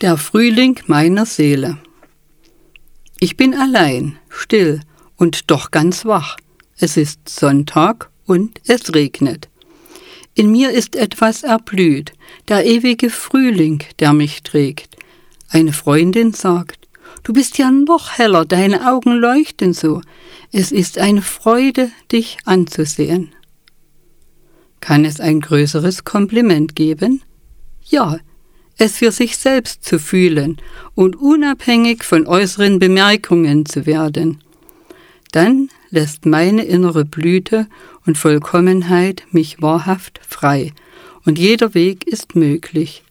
Der Frühling meiner Seele. Ich bin allein, still und doch ganz wach. Es ist Sonntag und es regnet. In mir ist etwas erblüht, der ewige Frühling, der mich trägt. Eine Freundin sagt, du bist ja noch heller, deine Augen leuchten so. Es ist eine Freude, dich anzusehen. Kann es ein größeres Kompliment geben? Ja, es für sich selbst zu fühlen und unabhängig von äußeren Bemerkungen zu werden. Dann lässt meine innere Blüte und Vollkommenheit mich wahrhaft frei, und jeder Weg ist möglich.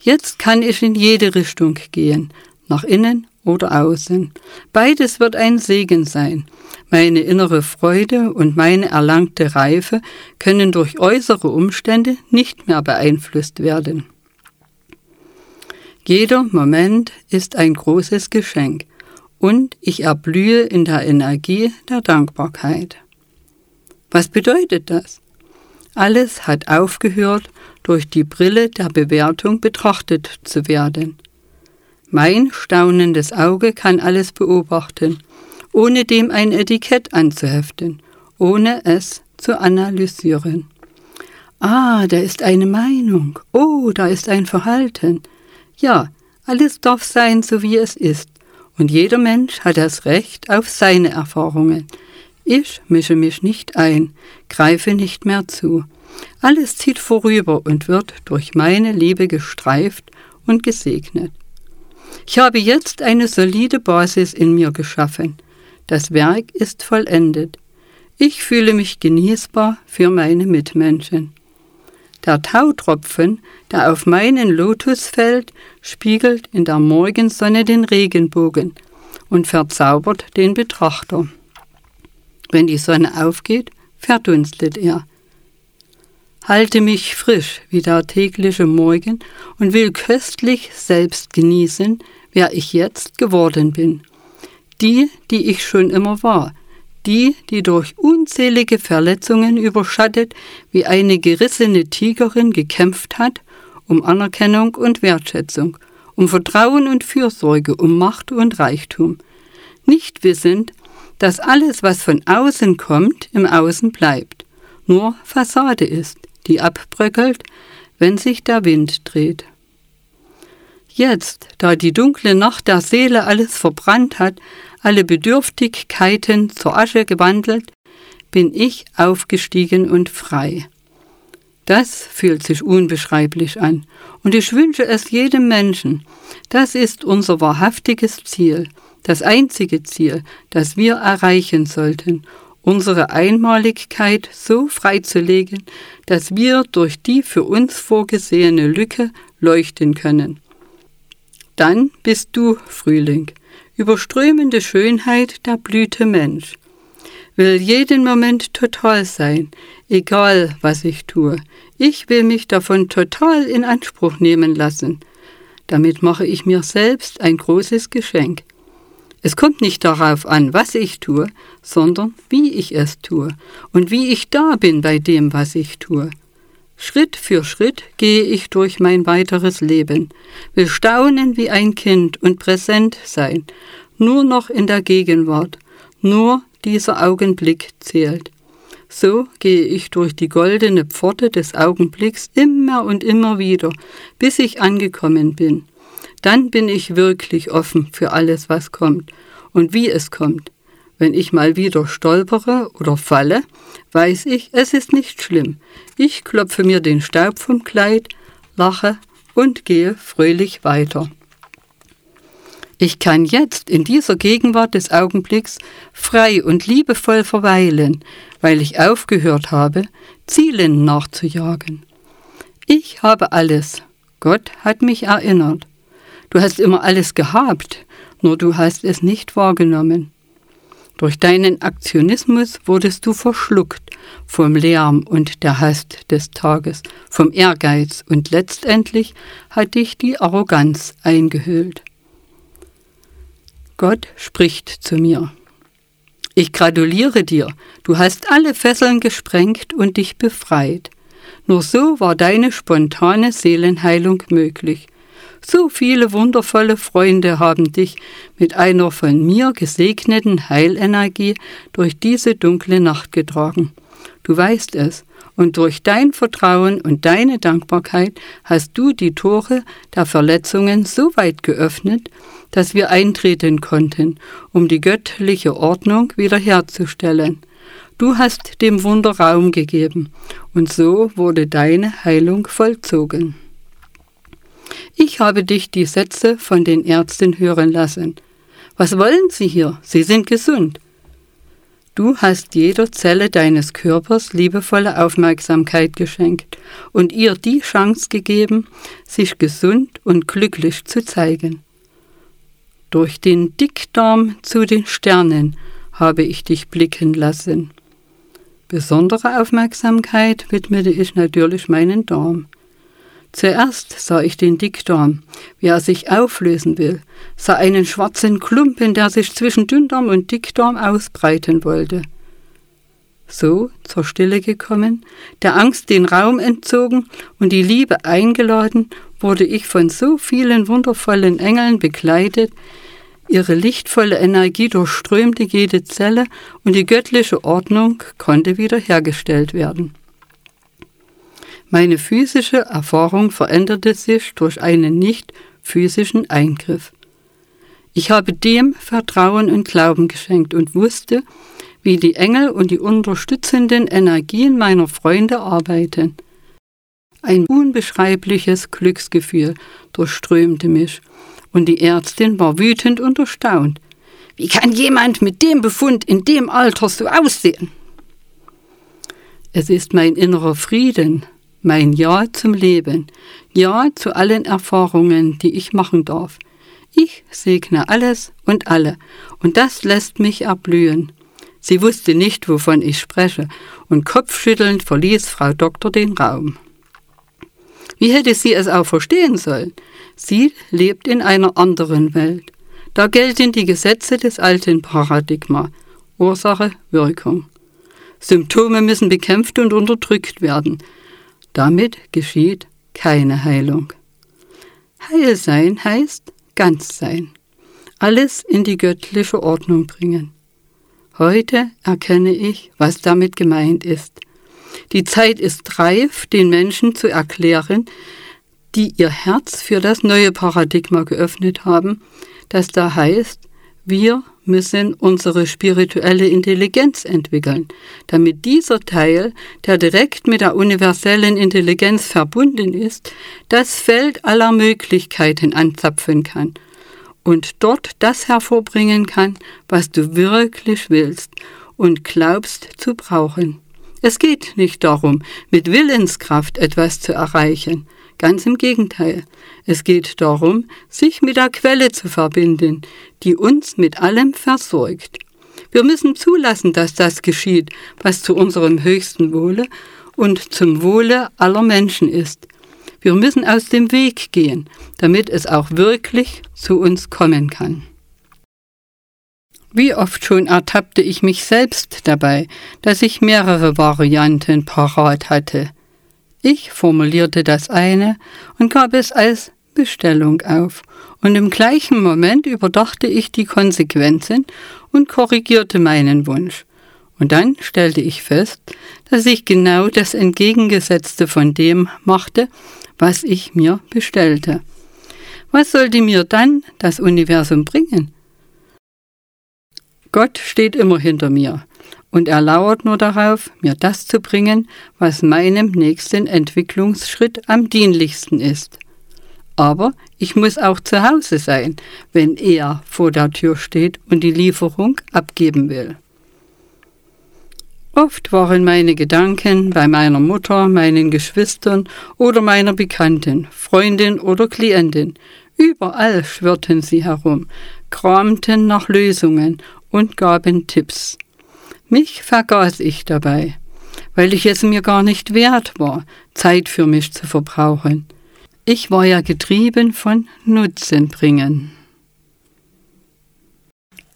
Jetzt kann ich in jede Richtung gehen, nach innen oder außen. Beides wird ein Segen sein. Meine innere Freude und meine erlangte Reife können durch äußere Umstände nicht mehr beeinflusst werden. Jeder Moment ist ein großes Geschenk und ich erblühe in der Energie der Dankbarkeit. Was bedeutet das? Alles hat aufgehört, durch die Brille der Bewertung betrachtet zu werden. Mein staunendes Auge kann alles beobachten, ohne dem ein Etikett anzuheften, ohne es zu analysieren. Ah, da ist eine Meinung. Oh, da ist ein Verhalten. Ja, alles darf sein, so wie es ist, und jeder Mensch hat das Recht auf seine Erfahrungen. Ich mische mich nicht ein, greife nicht mehr zu. Alles zieht vorüber und wird durch meine Liebe gestreift und gesegnet. Ich habe jetzt eine solide Basis in mir geschaffen. Das Werk ist vollendet. Ich fühle mich genießbar für meine Mitmenschen. Der Tautropfen, der auf meinen Lotus fällt, spiegelt in der Morgensonne den Regenbogen und verzaubert den Betrachter. Wenn die Sonne aufgeht, verdunstet er. Halte mich frisch wie der tägliche Morgen und will köstlich selbst genießen, wer ich jetzt geworden bin. Die, die ich schon immer war, die, die durch unzählige Verletzungen überschattet wie eine gerissene Tigerin gekämpft hat, um Anerkennung und Wertschätzung, um Vertrauen und Fürsorge, um Macht und Reichtum, nicht wissend, dass alles, was von außen kommt, im Außen bleibt, nur Fassade ist, die abbröckelt, wenn sich der Wind dreht. Jetzt, da die dunkle Nacht der Seele alles verbrannt hat, alle Bedürftigkeiten zur Asche gewandelt, bin ich aufgestiegen und frei. Das fühlt sich unbeschreiblich an, und ich wünsche es jedem Menschen. Das ist unser wahrhaftiges Ziel, das einzige Ziel, das wir erreichen sollten, unsere Einmaligkeit so freizulegen, dass wir durch die für uns vorgesehene Lücke leuchten können. Dann bist du Frühling, überströmende Schönheit der Blüte Mensch. Will jeden Moment total sein, egal was ich tue. Ich will mich davon total in Anspruch nehmen lassen. Damit mache ich mir selbst ein großes Geschenk. Es kommt nicht darauf an, was ich tue, sondern wie ich es tue und wie ich da bin bei dem, was ich tue. Schritt für Schritt gehe ich durch mein weiteres Leben, will staunen wie ein Kind und präsent sein, nur noch in der Gegenwart, nur dieser Augenblick zählt. So gehe ich durch die goldene Pforte des Augenblicks immer und immer wieder, bis ich angekommen bin. Dann bin ich wirklich offen für alles, was kommt und wie es kommt. Wenn ich mal wieder stolpere oder falle, weiß ich, es ist nicht schlimm. Ich klopfe mir den Staub vom Kleid, lache und gehe fröhlich weiter. Ich kann jetzt in dieser Gegenwart des Augenblicks frei und liebevoll verweilen, weil ich aufgehört habe, Zielen nachzujagen. Ich habe alles. Gott hat mich erinnert. Du hast immer alles gehabt, nur du hast es nicht wahrgenommen. Durch deinen Aktionismus wurdest du verschluckt vom Lärm und der Hast des Tages, vom Ehrgeiz und letztendlich hat dich die Arroganz eingehüllt. Gott spricht zu mir. Ich gratuliere dir, du hast alle Fesseln gesprengt und dich befreit. Nur so war deine spontane Seelenheilung möglich. So viele wundervolle Freunde haben dich mit einer von mir gesegneten Heilenergie durch diese dunkle Nacht getragen. Du weißt es, und durch dein Vertrauen und deine Dankbarkeit hast du die Tore der Verletzungen so weit geöffnet, dass wir eintreten konnten, um die göttliche Ordnung wiederherzustellen. Du hast dem Wunder Raum gegeben, und so wurde deine Heilung vollzogen. Ich habe dich die Sätze von den Ärzten hören lassen. Was wollen sie hier? Sie sind gesund. Du hast jeder Zelle deines Körpers liebevolle Aufmerksamkeit geschenkt und ihr die Chance gegeben, sich gesund und glücklich zu zeigen. Durch den Dickdarm zu den Sternen habe ich dich blicken lassen. Besondere Aufmerksamkeit widmete ich natürlich meinen Darm. Zuerst sah ich den Dickdarm, wie er sich auflösen will, sah einen schwarzen Klumpen, der sich zwischen Dünndarm und Dickdarm ausbreiten wollte. So zur Stille gekommen, der Angst den Raum entzogen und die Liebe eingeladen, wurde ich von so vielen wundervollen Engeln begleitet, ihre lichtvolle Energie durchströmte jede Zelle und die göttliche Ordnung konnte wiederhergestellt werden. Meine physische Erfahrung veränderte sich durch einen nicht physischen Eingriff. Ich habe dem Vertrauen und Glauben geschenkt und wusste, wie die Engel und die unterstützenden Energien meiner Freunde arbeiten. Ein unbeschreibliches Glücksgefühl durchströmte mich, und die Ärztin war wütend und erstaunt. Wie kann jemand mit dem Befund in dem Alter so aussehen? Es ist mein innerer Frieden, mein Ja zum Leben, Ja zu allen Erfahrungen, die ich machen darf. Ich segne alles und alle, und das lässt mich erblühen. Sie wusste nicht, wovon ich spreche, und kopfschüttelnd verließ Frau Doktor den Raum. Wie hätte sie es auch verstehen sollen? Sie lebt in einer anderen Welt. Da gelten die Gesetze des alten Paradigma. Ursache, Wirkung. Symptome müssen bekämpft und unterdrückt werden. Damit geschieht keine Heilung. Heil sein heißt ganz sein, alles in die göttliche Ordnung bringen. Heute erkenne ich, was damit gemeint ist. Die Zeit ist reif, den Menschen zu erklären, die ihr Herz für das neue Paradigma geöffnet haben, das da heißt, wir müssen unsere spirituelle Intelligenz entwickeln, damit dieser Teil, der direkt mit der universellen Intelligenz verbunden ist, das Feld aller Möglichkeiten anzapfen kann und dort das hervorbringen kann, was du wirklich willst und glaubst zu brauchen. Es geht nicht darum, mit Willenskraft etwas zu erreichen, Ganz im Gegenteil. Es geht darum, sich mit der Quelle zu verbinden, die uns mit allem versorgt. Wir müssen zulassen, dass das geschieht, was zu unserem höchsten Wohle und zum Wohle aller Menschen ist. Wir müssen aus dem Weg gehen, damit es auch wirklich zu uns kommen kann. Wie oft schon ertappte ich mich selbst dabei, dass ich mehrere Varianten parat hatte. Ich formulierte das eine und gab es als Bestellung auf, und im gleichen Moment überdachte ich die Konsequenzen und korrigierte meinen Wunsch. Und dann stellte ich fest, dass ich genau das Entgegengesetzte von dem machte, was ich mir bestellte. Was sollte mir dann das Universum bringen? Gott steht immer hinter mir und er lauert nur darauf, mir das zu bringen, was meinem nächsten Entwicklungsschritt am dienlichsten ist. Aber ich muss auch zu Hause sein, wenn er vor der Tür steht und die Lieferung abgeben will. Oft waren meine Gedanken bei meiner Mutter, meinen Geschwistern oder meiner Bekannten, Freundin oder Klientin. Überall schwirrten sie herum, kramten nach Lösungen und gaben Tipps. Mich vergaß ich dabei, weil ich es mir gar nicht wert war, Zeit für mich zu verbrauchen. Ich war ja getrieben von Nutzen bringen.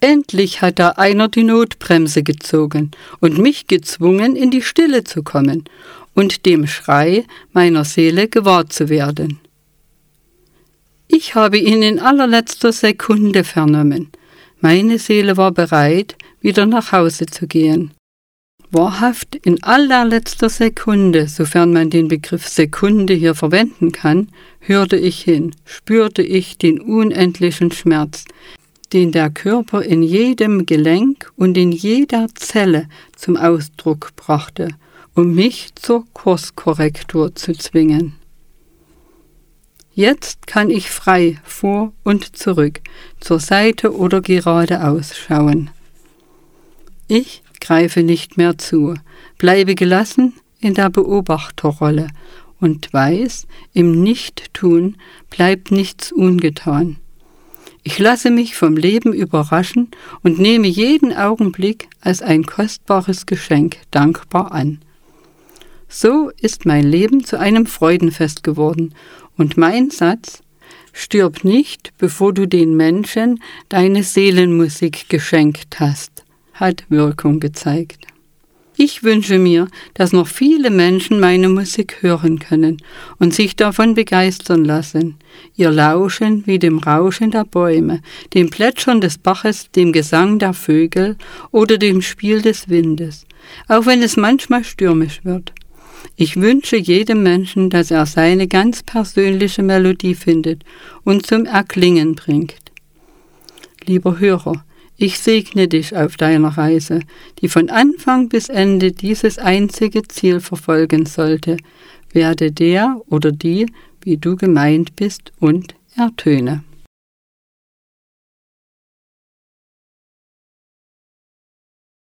Endlich hat da einer die Notbremse gezogen und mich gezwungen, in die Stille zu kommen und dem Schrei meiner Seele gewahr zu werden. Ich habe ihn in allerletzter Sekunde vernommen. Meine Seele war bereit, wieder nach Hause zu gehen. Wahrhaft in allerletzter Sekunde, sofern man den Begriff Sekunde hier verwenden kann, hörte ich hin, spürte ich den unendlichen Schmerz, den der Körper in jedem Gelenk und in jeder Zelle zum Ausdruck brachte, um mich zur Kurskorrektur zu zwingen. Jetzt kann ich frei vor und zurück, zur Seite oder geradeaus schauen. Ich greife nicht mehr zu, bleibe gelassen in der Beobachterrolle und weiß, im Nichttun bleibt nichts ungetan. Ich lasse mich vom Leben überraschen und nehme jeden Augenblick als ein kostbares Geschenk dankbar an. So ist mein Leben zu einem Freudenfest geworden und mein Satz, stirb nicht, bevor du den Menschen deine Seelenmusik geschenkt hast, hat Wirkung gezeigt. Ich wünsche mir, dass noch viele Menschen meine Musik hören können und sich davon begeistern lassen, ihr Lauschen wie dem Rauschen der Bäume, dem Plätschern des Baches, dem Gesang der Vögel oder dem Spiel des Windes, auch wenn es manchmal stürmisch wird. Ich wünsche jedem Menschen, dass er seine ganz persönliche Melodie findet und zum Erklingen bringt. Lieber Hörer, ich segne dich auf deiner Reise, die von Anfang bis Ende dieses einzige Ziel verfolgen sollte. Werde der oder die, wie du gemeint bist, und ertöne.